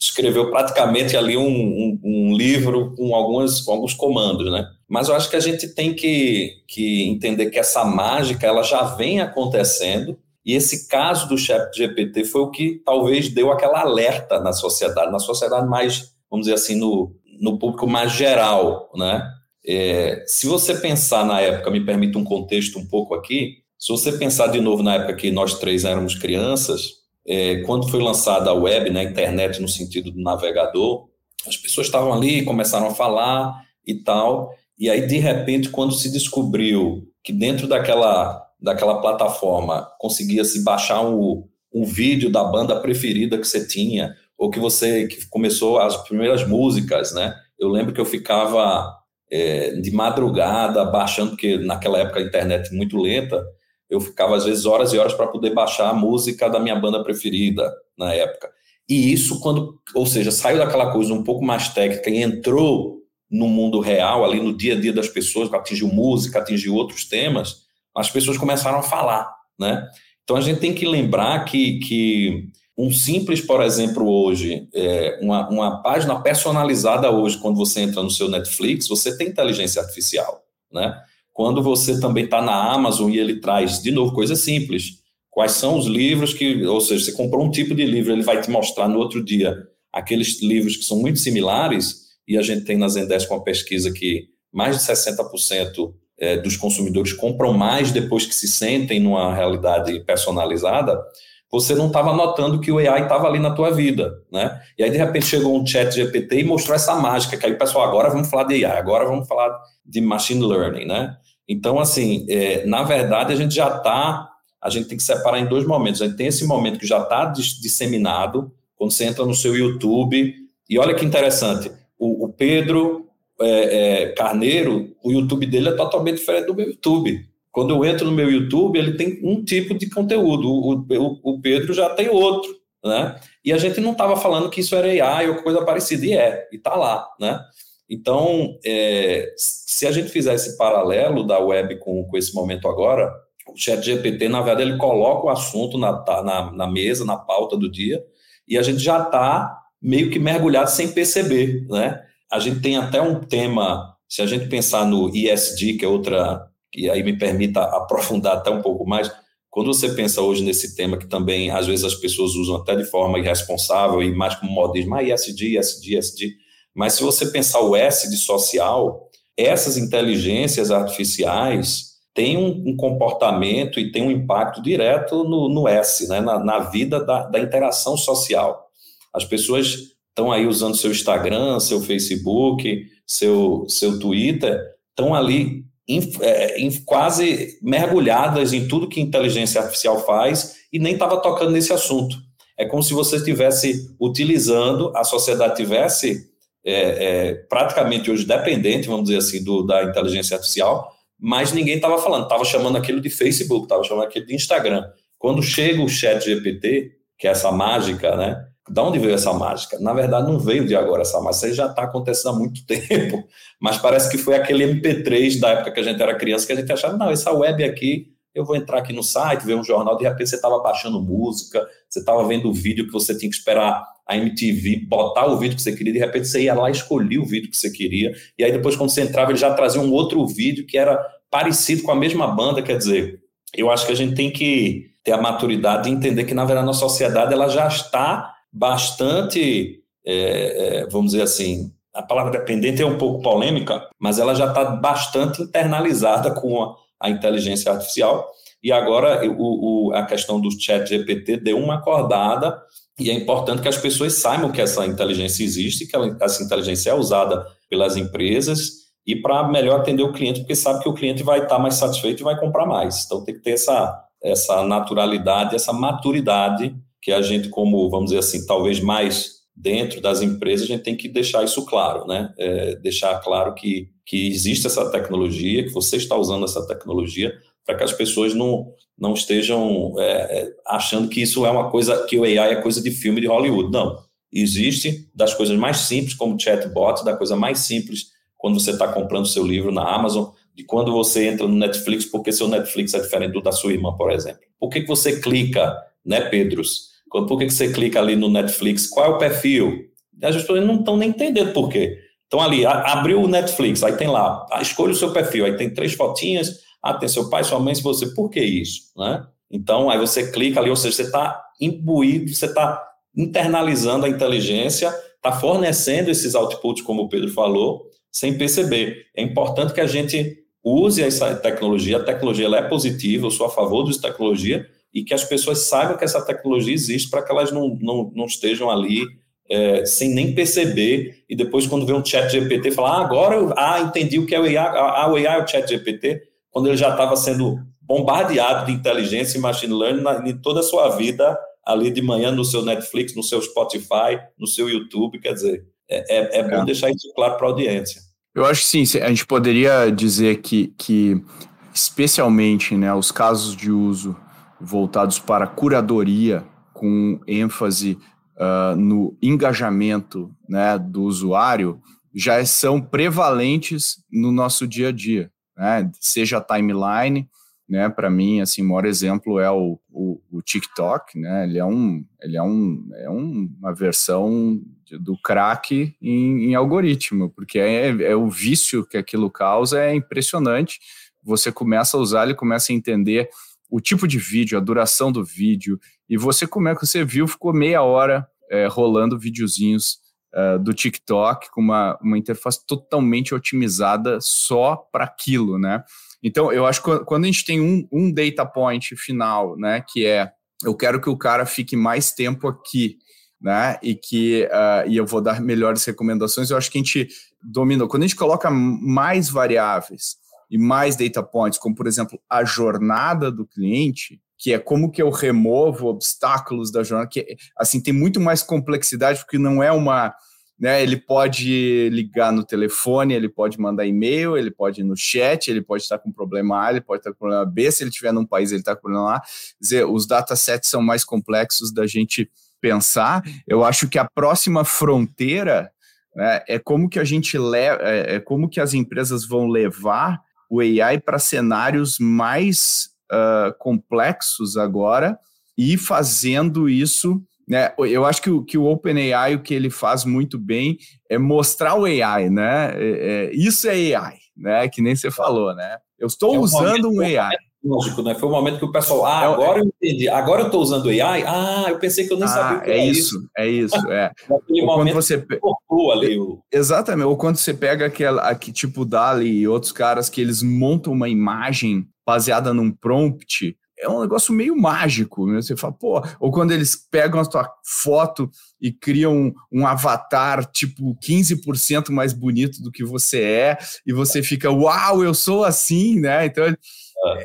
Speaker 3: Escreveu praticamente ali um, um, um livro com, algumas, com alguns comandos, né? Mas eu acho que a gente tem que, que entender que essa mágica ela já vem acontecendo e esse caso do chat GPT foi o que talvez deu aquela alerta na sociedade, na sociedade mais, vamos dizer assim, no, no público mais geral, né? É, se você pensar na época, me permite um contexto um pouco aqui, se você pensar de novo na época que nós três éramos crianças, é, quando foi lançada a web, né, a internet no sentido do navegador, as pessoas estavam ali, começaram a falar e tal, e aí de repente quando se descobriu que dentro daquela daquela plataforma conseguia se baixar um, um vídeo da banda preferida que você tinha, ou que você que começou as primeiras músicas, né? Eu lembro que eu ficava é, de madrugada baixando, porque naquela época a internet muito lenta, eu ficava às vezes horas e horas para poder baixar a música da minha banda preferida na época. E isso quando, ou seja, saiu daquela coisa um pouco mais técnica e entrou no mundo real, ali no dia a dia das pessoas, atingiu música, atingiu outros temas, as pessoas começaram a falar, né? Então a gente tem que lembrar que, que um simples, por exemplo, hoje, é, uma, uma página personalizada hoje, quando você entra no seu Netflix, você tem inteligência artificial, né? quando você também está na Amazon e ele traz, de novo, coisa simples. Quais são os livros que, ou seja, você comprou um tipo de livro, ele vai te mostrar no outro dia aqueles livros que são muito similares, e a gente tem na Zendesk uma pesquisa que mais de 60% é, dos consumidores compram mais depois que se sentem numa realidade personalizada, você não estava notando que o AI estava ali na tua vida, né? E aí, de repente, chegou um chat GPT e mostrou essa mágica, que aí, pessoal, agora vamos falar de AI, agora vamos falar de machine learning, né? Então, assim, é, na verdade, a gente já está, a gente tem que separar em dois momentos. A gente tem esse momento que já está disseminado, quando você entra no seu YouTube, e olha que interessante, o, o Pedro é, é, Carneiro, o YouTube dele é totalmente diferente do meu YouTube. Quando eu entro no meu YouTube, ele tem um tipo de conteúdo, o, o, o Pedro já tem outro, né? E a gente não estava falando que isso era AI ou coisa parecida, e é, e está lá, né? Então, é, se a gente fizer esse paralelo da web com, com esse momento agora, o chat GPT, na verdade, ele coloca o assunto na, na, na mesa, na pauta do dia, e a gente já está meio que mergulhado sem perceber, né? A gente tem até um tema, se a gente pensar no ESG, que é outra, que aí me permita aprofundar até um pouco mais, quando você pensa hoje nesse tema que também às vezes as pessoas usam até de forma irresponsável e mais como modismo, ah, ESG, ESG, ESG, mas se você pensar o S de social, essas inteligências artificiais têm um, um comportamento e têm um impacto direto no, no S, né? na, na vida da, da interação social. As pessoas estão aí usando seu Instagram, seu Facebook, seu, seu Twitter, estão ali em, é, em, quase mergulhadas em tudo que inteligência artificial faz e nem estava tocando nesse assunto. É como se você estivesse utilizando, a sociedade tivesse é, é, praticamente hoje dependente, vamos dizer assim, do, da inteligência artificial, mas ninguém estava falando, estava chamando aquilo de Facebook, estava chamando aquilo de Instagram. Quando chega o chat GPT, que é essa mágica, né? Da onde veio essa mágica? Na verdade, não veio de agora essa mágica, isso já está acontecendo há muito tempo, mas parece que foi aquele MP3 da época que a gente era criança que a gente achava, não, essa web aqui, eu vou entrar aqui no site, ver um jornal, de repente você estava baixando música, você estava vendo o vídeo que você tinha que esperar a MTV botar o vídeo que você queria, de repente você ia lá e escolhia o vídeo que você queria, e aí depois quando você entrava ele já trazia um outro vídeo que era parecido com a mesma banda, quer dizer, eu acho que a gente tem que ter a maturidade de entender que na verdade a nossa sociedade ela já está bastante, é, é, vamos dizer assim, a palavra dependente é um pouco polêmica, mas ela já está bastante internalizada com a, a, inteligência artificial, e agora o, o, a questão do chat GPT deu uma acordada e é importante que as pessoas saibam que essa inteligência existe, que essa inteligência é usada pelas empresas e para melhor atender o cliente, porque sabe que o cliente vai estar mais satisfeito e vai comprar mais. Então tem que ter essa, essa naturalidade, essa maturidade que a gente, como, vamos dizer assim, talvez mais dentro das empresas, a gente tem que deixar isso claro, né? É, deixar claro que, que existe essa tecnologia, que você está usando essa tecnologia, para que as pessoas não, não estejam é, é, achando que isso é uma coisa, que o AI é coisa de filme de Hollywood. Não. Existe das coisas mais simples, como chatbot, da coisa mais simples quando você está comprando seu livro na Amazon, de quando você entra no Netflix, porque seu Netflix é diferente do da sua irmã, por exemplo. Por que, que você clica, né, Pedros? Por que, você clica ali no Netflix? Qual é o perfil? As pessoas não estão nem entendendo por quê. Então, ali, abriu o Netflix, aí tem lá, escolha o seu perfil, aí tem três fotinhas, ah, tem seu pai, sua mãe, se você, por que isso? Né? Então, aí você clica ali, ou seja, você está imbuído, você está internalizando a inteligência está fornecendo esses outputs, como o Pedro falou, sem perceber. É importante que a gente use essa tecnologia, a tecnologia é positiva, eu sou a favor de tecnologia, e que as pessoas saibam que essa tecnologia existe para que elas não, não, não estejam ali é, sem nem perceber, e depois quando vê um chat GPT, falar, ah, agora eu ah, entendi o que é o AI, ah, o AI é o chat GPT, quando ele já estava sendo bombardeado de inteligência e machine learning na, em toda a sua vida, ali de manhã no seu Netflix, no seu Spotify, no seu YouTube, quer dizer, é, é, é bom é. deixar isso claro para a audiência.
Speaker 2: Eu acho que sim, a gente poderia dizer que, que especialmente né, os casos de uso voltados para curadoria, com ênfase uh, no engajamento né, do usuário, já são prevalentes no nosso dia a dia, né? seja a timeline, né, para mim, assim, o maior exemplo é o, o, o, TikTok, né, ele é, um, ele é, um, é uma versão do crack em, em algoritmo, porque é, é, o vício que aquilo causa é impressionante, você começa a usar, ele começa a entender o tipo de vídeo, a duração do vídeo, e você, como é que você viu, ficou meia hora é, rolando videozinhos uh, do TikTok com uma, uma interface totalmente otimizada só para aquilo, né? Então, eu acho que quando a gente tem um, um data point final, né, que é eu quero que o cara fique mais tempo aqui, né, e que uh, e eu vou dar melhores recomendações, eu acho que a gente dominou. Quando a gente coloca mais variáveis e mais data points, como por exemplo a jornada do cliente, que é como que eu removo obstáculos da jornada, que assim tem muito mais complexidade porque não é uma né? Ele pode ligar no telefone, ele pode mandar e-mail, ele pode ir no chat, ele pode estar com problema A, ele pode estar com problema B. Se ele estiver num país, ele está com problema A. Dizer, os datasets são mais complexos da gente pensar. Eu acho que a próxima fronteira né, é como que a gente leva, é, é como que as empresas vão levar o AI para cenários mais uh, complexos agora e fazendo isso né? Eu acho que o, que o OpenAI, o que ele faz muito bem é mostrar o AI, né? É, é, isso é AI, né? Que nem você falou, né? Eu estou é um usando um AI.
Speaker 3: Lógico, né? Foi o momento que o pessoal, ah, é agora eu entendi, agora eu estou usando AI, ah, eu pensei que eu nem ah, sabia o que
Speaker 2: é isso. É isso, é. Ou quando você ali o... Exatamente, ou quando você pega aquela, aqui, tipo Dali e outros caras que eles montam uma imagem baseada num prompt é um negócio meio mágico. Né? Você fala, pô, ou quando eles pegam a tua foto e criam um, um avatar tipo 15% mais bonito do que você é, e você fica, uau, eu sou assim, né? Então, é.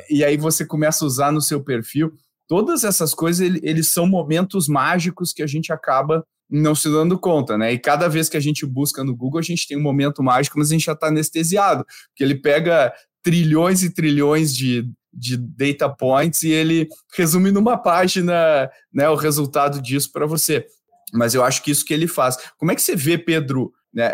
Speaker 2: e aí você começa a usar no seu perfil. Todas essas coisas, eles são momentos mágicos que a gente acaba não se dando conta, né? E cada vez que a gente busca no Google, a gente tem um momento mágico, mas a gente já está anestesiado, porque ele pega trilhões e trilhões de de data points e ele resume numa página né, o resultado disso para você. Mas eu acho que isso que ele faz. Como é que você vê, Pedro, né,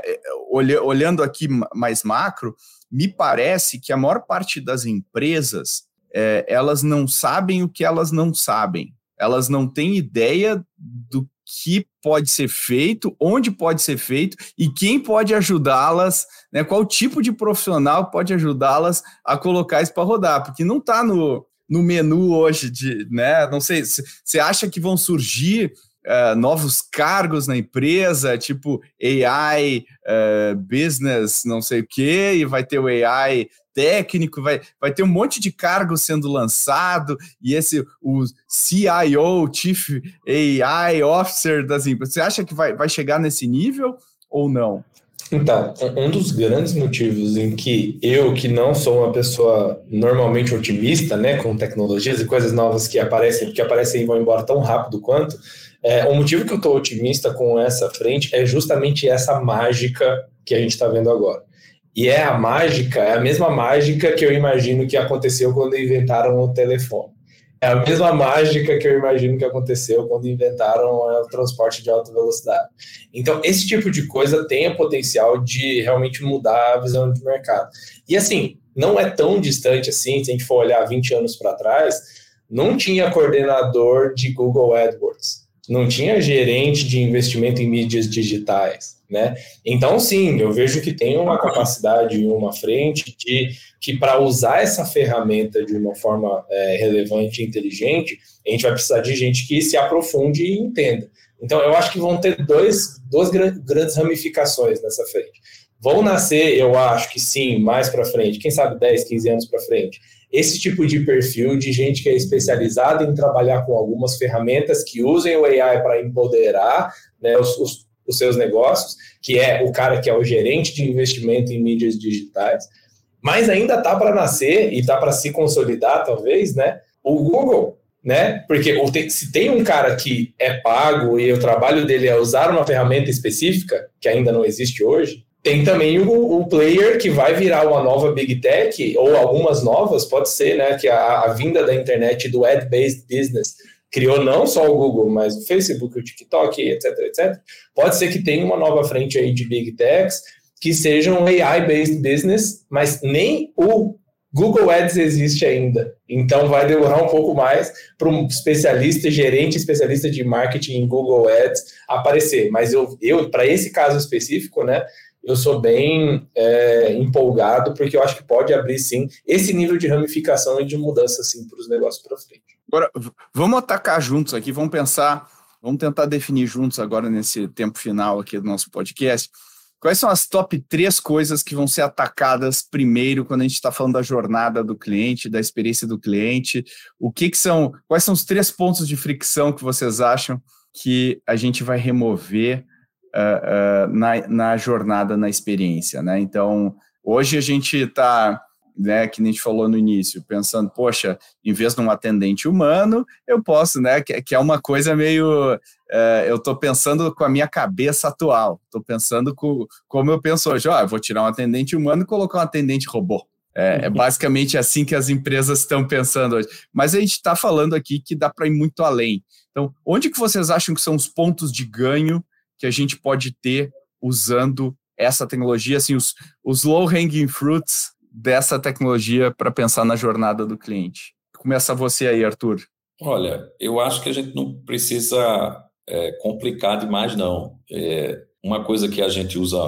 Speaker 2: olhando aqui mais macro, me parece que a maior parte das empresas é, elas não sabem o que elas não sabem. Elas não têm ideia do que pode ser feito, onde pode ser feito e quem pode ajudá-las, né? Qual tipo de profissional pode ajudá-las a colocar isso para rodar, porque não está no, no menu hoje de, né? Não sei, você acha que vão surgir uh, novos cargos na empresa, tipo AI, uh, eh, business, não sei o quê, e vai ter o AI técnico, vai, vai ter um monte de cargos sendo lançado, e esse, o CIO, Chief AI Officer das empresas, você acha que vai, vai chegar nesse nível ou não?
Speaker 4: Então, um dos grandes motivos em que eu, que não sou uma pessoa normalmente otimista, né, com tecnologias e coisas novas que aparecem, que aparecem e vão embora tão rápido quanto, é, o motivo que eu estou otimista com essa frente é justamente essa mágica que a gente está vendo agora. E é a mágica, é a mesma mágica que eu imagino que aconteceu quando inventaram o telefone. É a mesma mágica que eu imagino que aconteceu quando inventaram o transporte de alta velocidade. Então, esse tipo de coisa tem o potencial de realmente mudar a visão de mercado. E assim, não é tão distante assim, se a gente for olhar 20 anos para trás, não tinha coordenador de Google AdWords, não tinha gerente de investimento em mídias digitais né? Então, sim, eu vejo que tem uma capacidade e uma frente de que para usar essa ferramenta de uma forma é, relevante e inteligente, a gente vai precisar de gente que se aprofunde e entenda. Então, eu acho que vão ter dois, duas grandes ramificações nessa frente. Vão nascer, eu acho que sim, mais para frente, quem sabe 10, 15 anos para frente, esse tipo de perfil de gente que é especializada em trabalhar com algumas ferramentas que usem o AI para empoderar né, os, os, os seus negócios, que é o cara que é o gerente de investimento em mídias digitais, mas ainda está para nascer e está para se consolidar, talvez, né? O Google, né? Porque se tem um cara que é pago e o trabalho dele é usar uma ferramenta específica, que ainda não existe hoje, tem também o, o player que vai virar uma nova big tech, ou algumas novas, pode ser, né? Que a, a vinda da internet do ad-based business criou não só o Google, mas o Facebook, o TikTok, etc, etc. Pode ser que tenha uma nova frente aí de big techs que sejam AI-based business, mas nem o Google Ads existe ainda. Então vai demorar um pouco mais para um especialista, gerente especialista de marketing em Google Ads aparecer. Mas eu, eu para esse caso específico, né, eu sou bem é, empolgado porque eu acho que pode abrir sim esse nível de ramificação e de mudança assim para os negócios para frente.
Speaker 2: Agora vamos atacar juntos aqui, vamos pensar, vamos tentar definir juntos agora nesse tempo final aqui do nosso podcast Quais são as top três coisas que vão ser atacadas primeiro quando a gente está falando da jornada do cliente, da experiência do cliente? O que, que são? Quais são os três pontos de fricção que vocês acham que a gente vai remover uh, uh, na, na jornada, na experiência? Né? Então, hoje a gente está né, que nem a gente falou no início, pensando, poxa, em vez de um atendente humano, eu posso, né, que, que é uma coisa meio, é, eu estou pensando com a minha cabeça atual, estou pensando com, como eu penso hoje, ó, eu vou tirar um atendente humano e colocar um atendente robô. É, é uhum. basicamente assim que as empresas estão pensando hoje. Mas a gente está falando aqui que dá para ir muito além. Então, onde que vocês acham que são os pontos de ganho que a gente pode ter usando essa tecnologia, assim, os, os low-hanging fruits dessa tecnologia para pensar na jornada do cliente? Começa você aí, Arthur.
Speaker 3: Olha, eu acho que a gente não precisa é, complicar demais, não. É, uma coisa que a gente usa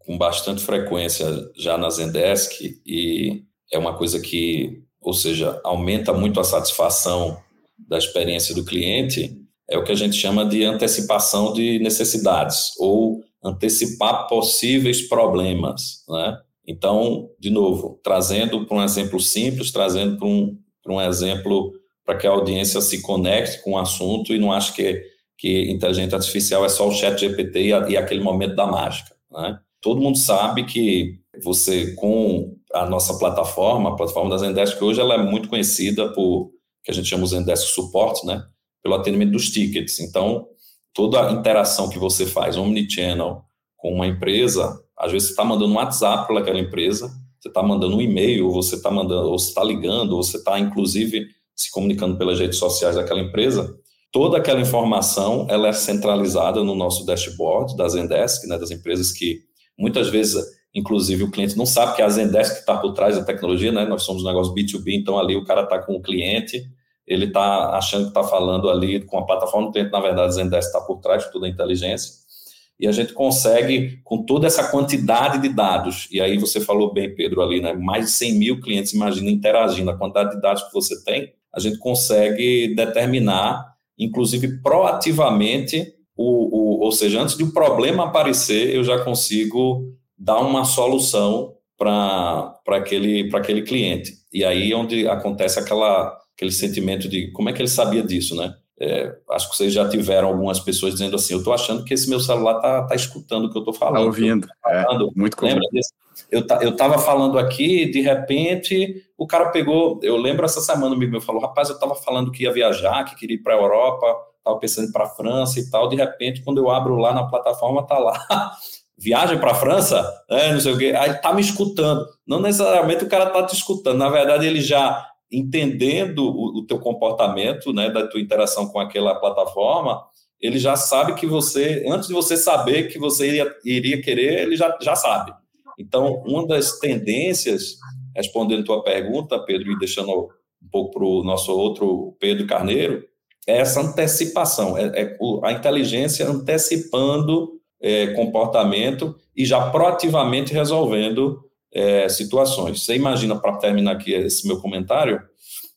Speaker 3: com bastante frequência já na Zendesk e é uma coisa que, ou seja, aumenta muito a satisfação da experiência do cliente, é o que a gente chama de antecipação de necessidades ou antecipar possíveis problemas, né? Então, de novo, trazendo para um exemplo simples, trazendo para um, para um exemplo para que a audiência se conecte com o assunto e não ache que, que inteligência artificial é só o chat GPT e, e aquele momento da mágica. Né? Todo mundo sabe que você, com a nossa plataforma, a plataforma da Zendesk, hoje ela é muito conhecida por, que a gente chama Zendesk Support, né? Pelo atendimento dos tickets. Então, toda a interação que você faz omnichannel com uma empresa, às vezes você está mandando um WhatsApp para aquela empresa, você está mandando um e-mail, ou você está mandando, ou você está ligando, ou você está inclusive se comunicando pelas redes sociais daquela empresa. Toda aquela informação ela é centralizada no nosso dashboard da Zendesk, né, das empresas que muitas vezes, inclusive, o cliente não sabe que é a Zendesk está por trás da tecnologia, né? Nós somos um negócio B2B, então ali o cara está com o cliente, ele está achando que está falando ali com a plataforma do cliente, na verdade, Zendesk está por trás de toda a inteligência e a gente consegue, com toda essa quantidade de dados, e aí você falou bem, Pedro, ali, né, mais de 100 mil clientes, imagina, interagindo, a quantidade de dados que você tem, a gente consegue determinar, inclusive proativamente, o, o, ou seja, antes de o um problema aparecer, eu já consigo dar uma solução para aquele, aquele cliente. E aí é onde acontece aquela, aquele sentimento de como é que ele sabia disso, né? É, acho que vocês já tiveram algumas pessoas dizendo assim: eu estou achando que esse meu celular está tá escutando o que eu estou falando. Está
Speaker 2: ouvindo.
Speaker 3: Falando. É, muito Lembra desse? Eu estava falando aqui, de repente, o cara pegou. Eu lembro essa semana, um amigo meu falou: rapaz, eu estava falando que ia viajar, que queria ir para a Europa, estava pensando para a França e tal. De repente, quando eu abro lá na plataforma, está lá. Viagem para a França? É, não sei o quê. Aí está me escutando. Não necessariamente o cara está te escutando. Na verdade, ele já entendendo o, o teu comportamento, né, da tua interação com aquela plataforma, ele já sabe que você, antes de você saber que você iria, iria querer, ele já, já sabe. Então, uma das tendências, respondendo tua pergunta, Pedro, e deixando um pouco para o nosso outro Pedro Carneiro, é essa antecipação, é, é a inteligência antecipando é, comportamento e já proativamente resolvendo é, situações. Você imagina, para terminar aqui esse meu comentário,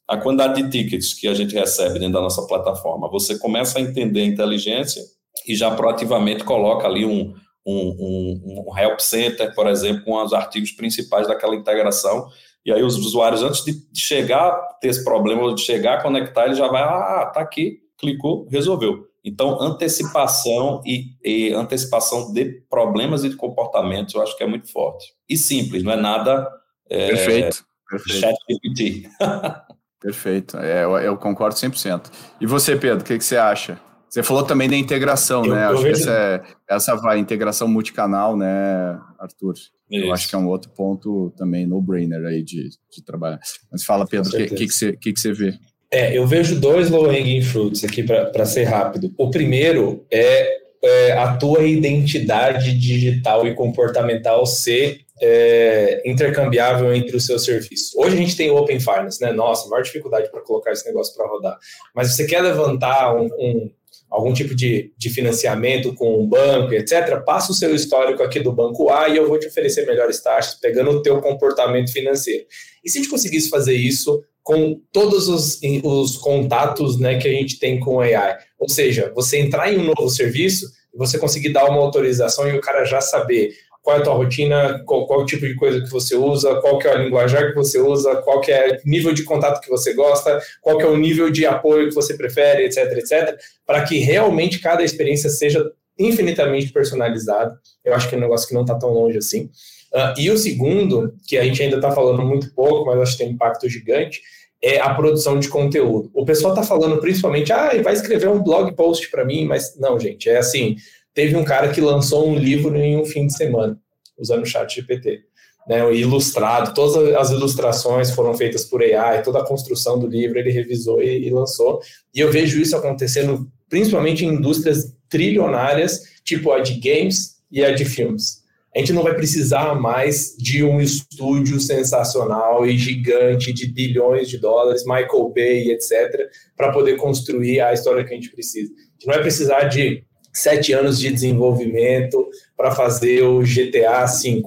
Speaker 3: a quantidade de tickets que a gente recebe dentro da nossa plataforma. Você começa a entender a inteligência e já proativamente coloca ali um, um, um, um help center, por exemplo, com os artigos principais daquela integração. E aí os usuários, antes de chegar ter esse problema, de chegar a conectar, ele já vai, ah, tá aqui, clicou, resolveu. Então, antecipação e, e, antecipação de problemas e de comportamentos, eu acho que é muito forte. E simples, não é nada.
Speaker 2: É, perfeito. perfeito. Chat GPT. perfeito. É, eu, eu, concordo 100%. E você, Pedro, o que, que você acha? Você falou também da integração, eu, né? Eu acho vejo... que essa, é, essa vai, integração multicanal, né, Arthur? Isso. Eu acho que é um outro ponto também no-brainer aí de, de trabalhar. Mas fala, Pedro, o que, que, que, você, que, que você vê?
Speaker 4: É, eu vejo dois low-hanging fruits aqui para ser rápido. O primeiro é, é, a tua identidade digital e comportamental ser é, intercambiável entre os seus serviços. Hoje a gente tem Open Finance, né? Nossa, maior dificuldade para colocar esse negócio para rodar. Mas você quer levantar um, um algum tipo de, de financiamento com um banco, etc., passa o seu histórico aqui do banco A e eu vou te oferecer melhores taxas, pegando o teu comportamento financeiro. E se a gente conseguisse fazer isso com todos os, os contatos né, que a gente tem com AI? Ou seja, você entrar em um novo serviço, você conseguir dar uma autorização e o cara já saber qual é a tua rotina, qual, qual, o tipo de coisa que você usa, qual que é a linguajar que você usa, qual que é o nível de contato que você gosta, qual que é o nível de apoio que você prefere, etc, etc, para que realmente cada experiência seja infinitamente personalizada. Eu acho que é um negócio que não está tão longe assim. Uh, e o segundo, que a gente ainda está falando muito pouco, mas acho que tem um impacto gigante, é a produção de conteúdo. O pessoal está falando principalmente, ah, vai escrever um blog post para mim, mas não, gente, é assim, teve um cara que lançou um livro em um fim de semana, usando o chat GPT. Né, ilustrado, todas as ilustrações foram feitas por AI, toda a construção do livro ele revisou e, e lançou. E eu vejo isso acontecendo principalmente em indústrias trilionárias, tipo a de games e a de filmes. A gente não vai precisar mais de um estúdio sensacional e gigante de bilhões de dólares, Michael Bay, etc., para poder construir a história que a gente precisa. A gente não vai precisar de sete anos de desenvolvimento para fazer o GTA V.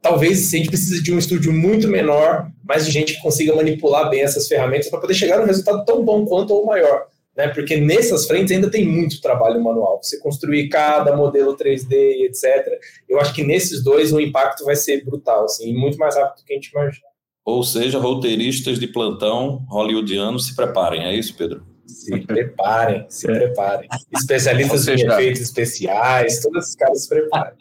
Speaker 4: Talvez a gente precise de um estúdio muito menor, mas de gente que consiga manipular bem essas ferramentas para poder chegar num resultado tão bom quanto ou maior. Né? Porque nessas frentes ainda tem muito trabalho manual. Você construir cada modelo 3D e etc. Eu acho que nesses dois o impacto vai ser brutal, assim, muito mais rápido do que a gente imagina.
Speaker 3: Ou seja, roteiristas de plantão hollywoodianos se preparem, é isso, Pedro?
Speaker 4: Se preparem, se é. preparem. Especialistas seja, em efeitos especiais, todos esses caras se preparem.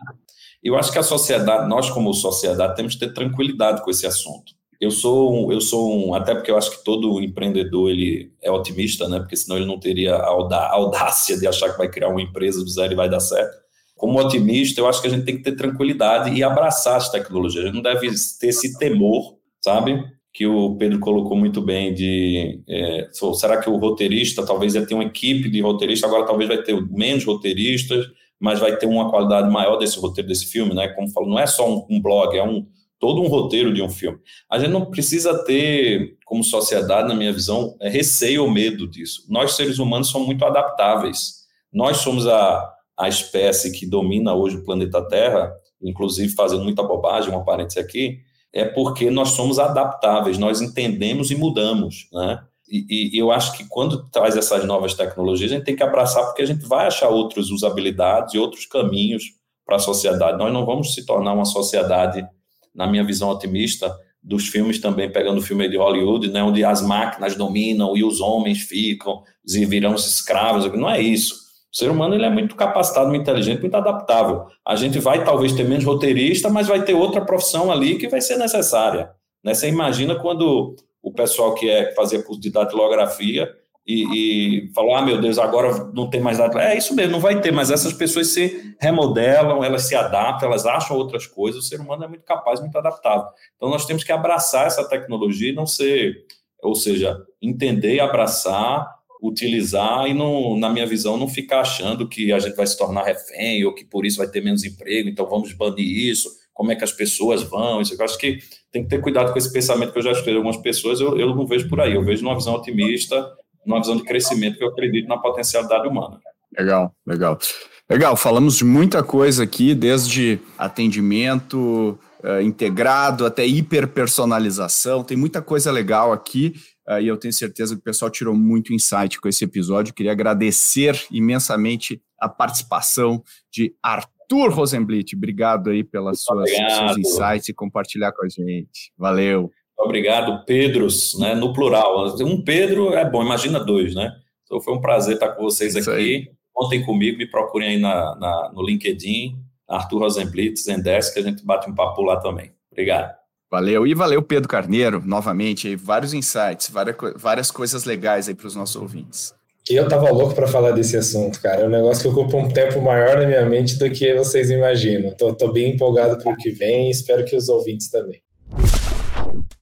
Speaker 3: Eu acho que a sociedade, nós como sociedade, temos que ter tranquilidade com esse assunto. Eu sou, eu sou um, até porque eu acho que todo empreendedor ele é otimista, né? Porque senão ele não teria a audácia de achar que vai criar uma empresa do zero e vai dar certo. Como otimista, eu acho que a gente tem que ter tranquilidade e abraçar as tecnologias. A gente não deve ter esse temor, sabe? que o Pedro colocou muito bem de é, será que o roteirista talvez ia ter uma equipe de roteiristas agora talvez vai ter menos roteiristas mas vai ter uma qualidade maior desse roteiro desse filme né como falo não é só um, um, blog é um todo um roteiro de um filme a gente não precisa ter como sociedade na minha visão é, receio ou medo disso nós seres humanos somos muito adaptáveis nós somos a a espécie que domina hoje o planeta Terra inclusive fazendo muita bobagem uma parêntese aqui é porque nós somos adaptáveis, nós entendemos e mudamos, né? E, e, eu acho que quando traz essas novas tecnologias, a gente tem que abraçar, porque a gente vai achar outras usabilidades e outros caminhos para a sociedade. Nós não vamos se tornar uma sociedade, na minha visão otimista, dos filmes também, pegando o filme de Hollywood, né, onde as máquinas dominam e os homens ficam e virão os escravos. Não é isso. O ser humano ele é muito capacitado, muito inteligente, muito adaptável. A gente vai talvez ter menos roteirista, mas vai ter outra profissão ali que vai ser necessária. Né? Você imagina quando o pessoal que é fazia curso de datilografia e, e falou: ah, meu Deus, agora não tem mais datilografia. É isso mesmo, não vai ter, mas essas pessoas se remodelam, elas se adaptam, elas acham outras coisas. O ser humano é muito capaz, muito adaptável. Então nós temos que abraçar essa tecnologia e não ser, ou seja, entender abraçar utilizar e, não, na minha visão, não ficar achando que a gente vai se tornar refém ou que por isso vai ter menos emprego, então vamos banir isso, como é que as pessoas vão, isso, eu acho que tem que ter cuidado com esse pensamento que eu já escrevi algumas pessoas, eu, eu não vejo por aí, eu vejo numa visão otimista, numa visão de crescimento que eu acredito na potencialidade humana.
Speaker 2: Legal, legal. Legal, falamos de muita coisa aqui, desde atendimento, uh, integrado, até hiperpersonalização. Tem muita coisa legal aqui uh, e eu tenho certeza que o pessoal tirou muito insight com esse episódio. Queria agradecer imensamente a participação de Arthur Rosenblit. Obrigado aí pelas suas, seus insights e compartilhar com a gente. Valeu.
Speaker 3: Obrigado, Pedros, né, no plural. Um Pedro é bom, imagina dois, né? Então foi um prazer estar com vocês Isso aqui. Aí. Contem comigo, me procurem aí na, na no LinkedIn, Arthur Rosenblitz, Zendesk, que a gente bate um papo lá também. Obrigado.
Speaker 2: Valeu. E valeu, Pedro Carneiro, novamente, aí, vários insights, várias, várias coisas legais aí para os nossos ouvintes.
Speaker 4: Eu tava louco para falar desse assunto, cara. É um negócio que ocupa um tempo maior na minha mente do que vocês imaginam. Tô, tô bem empolgado para o que vem e espero que os ouvintes também.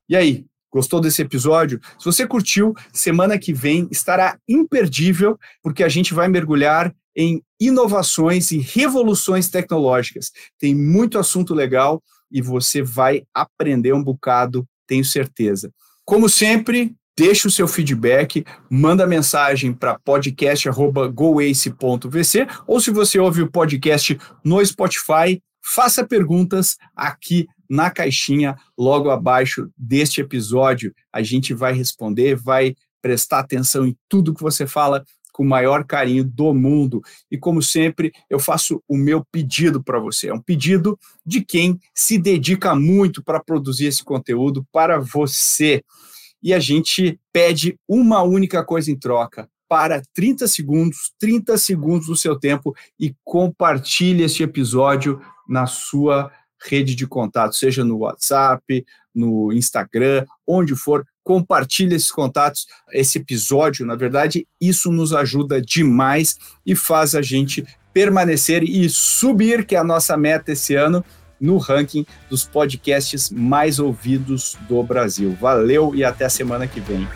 Speaker 2: E aí, Gostou desse episódio? Se você curtiu, semana que vem estará imperdível, porque a gente vai mergulhar em inovações e revoluções tecnológicas. Tem muito assunto legal e você vai aprender um bocado, tenho certeza. Como sempre, deixe o seu feedback, manda mensagem para podcast@goace.vc ou se você ouve o podcast no Spotify, faça perguntas aqui na caixinha logo abaixo deste episódio. A gente vai responder, vai prestar atenção em tudo que você fala com o maior carinho do mundo. E como sempre, eu faço o meu pedido para você. É um pedido de quem se dedica muito para produzir esse conteúdo para você. E a gente pede uma única coisa em troca. Para 30 segundos, 30 segundos do seu tempo e compartilhe este episódio na sua rede de contato, seja no WhatsApp, no Instagram, onde for, compartilhe esses contatos, esse episódio, na verdade, isso nos ajuda demais e faz a gente permanecer e subir, que é a nossa meta esse ano, no ranking dos podcasts mais ouvidos do Brasil. Valeu e até a semana que vem.